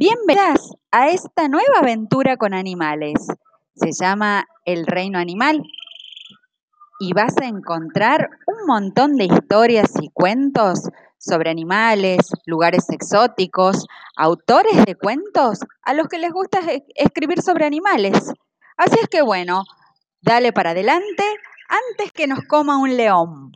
Bienvenidas a esta nueva aventura con animales. Se llama El Reino Animal y vas a encontrar un montón de historias y cuentos sobre animales, lugares exóticos, autores de cuentos a los que les gusta e-, escribir sobre animales. Así es que bueno, dale para adelante antes que nos coma un león.